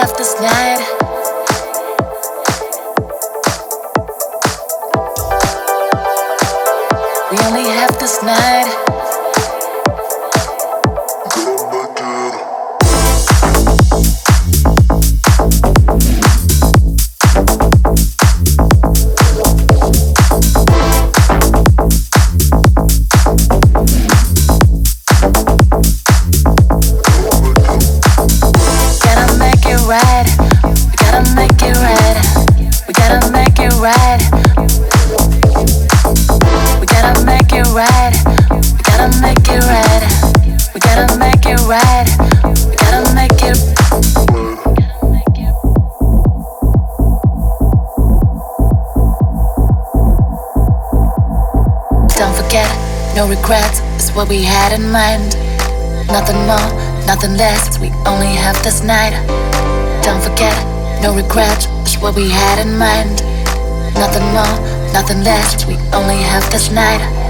have this night. We only have this night. What we had in mind. Nothing more, nothing less. We only have this night. Don't forget, no regrets. It's what we had in mind. Nothing more, nothing less. We only have this night.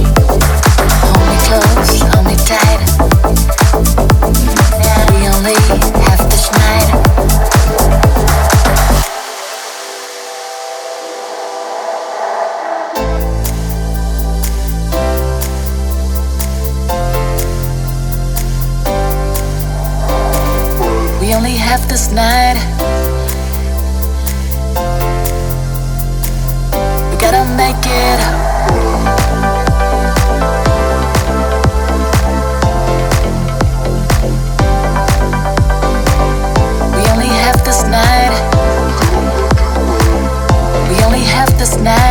this night. We gotta make it. up we only have this night